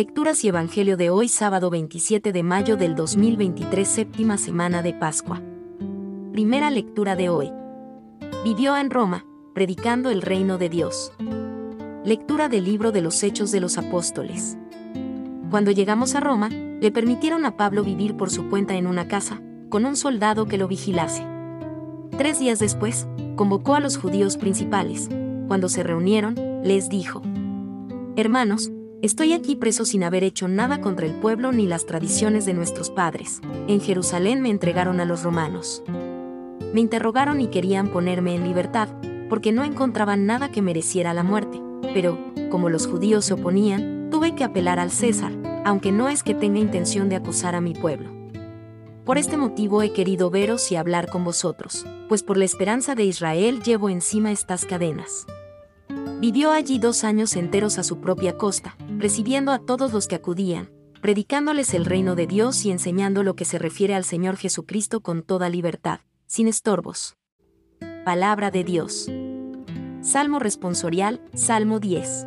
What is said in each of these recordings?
Lecturas y Evangelio de hoy sábado 27 de mayo del 2023 séptima semana de Pascua. Primera lectura de hoy. Vivió en Roma, predicando el reino de Dios. Lectura del libro de los Hechos de los Apóstoles. Cuando llegamos a Roma, le permitieron a Pablo vivir por su cuenta en una casa, con un soldado que lo vigilase. Tres días después, convocó a los judíos principales. Cuando se reunieron, les dijo, Hermanos, Estoy aquí preso sin haber hecho nada contra el pueblo ni las tradiciones de nuestros padres. En Jerusalén me entregaron a los romanos. Me interrogaron y querían ponerme en libertad, porque no encontraban nada que mereciera la muerte. Pero, como los judíos se oponían, tuve que apelar al César, aunque no es que tenga intención de acusar a mi pueblo. Por este motivo he querido veros y hablar con vosotros, pues por la esperanza de Israel llevo encima estas cadenas. Vivió allí dos años enteros a su propia costa, recibiendo a todos los que acudían, predicándoles el reino de Dios y enseñando lo que se refiere al Señor Jesucristo con toda libertad, sin estorbos. Palabra de Dios. Salmo responsorial, Salmo 10.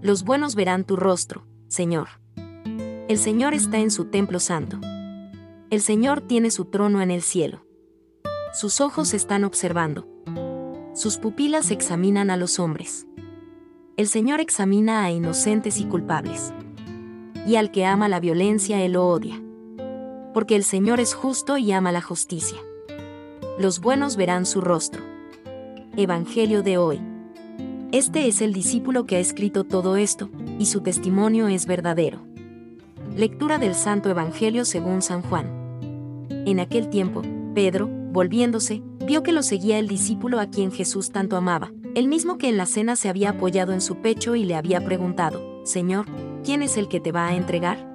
Los buenos verán tu rostro, Señor. El Señor está en su templo santo. El Señor tiene su trono en el cielo. Sus ojos están observando sus pupilas examinan a los hombres. El Señor examina a inocentes y culpables. Y al que ama la violencia, Él lo odia. Porque el Señor es justo y ama la justicia. Los buenos verán su rostro. Evangelio de hoy. Este es el discípulo que ha escrito todo esto, y su testimonio es verdadero. Lectura del Santo Evangelio según San Juan. En aquel tiempo, Pedro, volviéndose, vio que lo seguía el discípulo a quien Jesús tanto amaba, el mismo que en la cena se había apoyado en su pecho y le había preguntado, Señor, ¿quién es el que te va a entregar?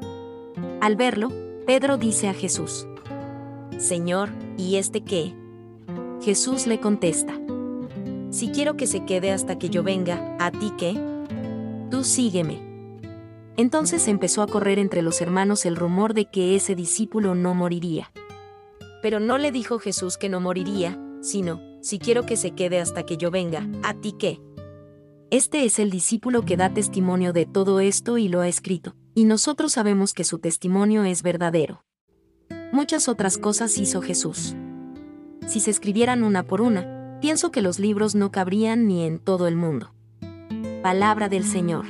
Al verlo, Pedro dice a Jesús, Señor, ¿y este qué? Jesús le contesta, Si quiero que se quede hasta que yo venga, ¿a ti qué? Tú sígueme. Entonces empezó a correr entre los hermanos el rumor de que ese discípulo no moriría. Pero no le dijo Jesús que no moriría, sino, si quiero que se quede hasta que yo venga, ¿a ti qué? Este es el discípulo que da testimonio de todo esto y lo ha escrito, y nosotros sabemos que su testimonio es verdadero. Muchas otras cosas hizo Jesús. Si se escribieran una por una, pienso que los libros no cabrían ni en todo el mundo. Palabra del Señor.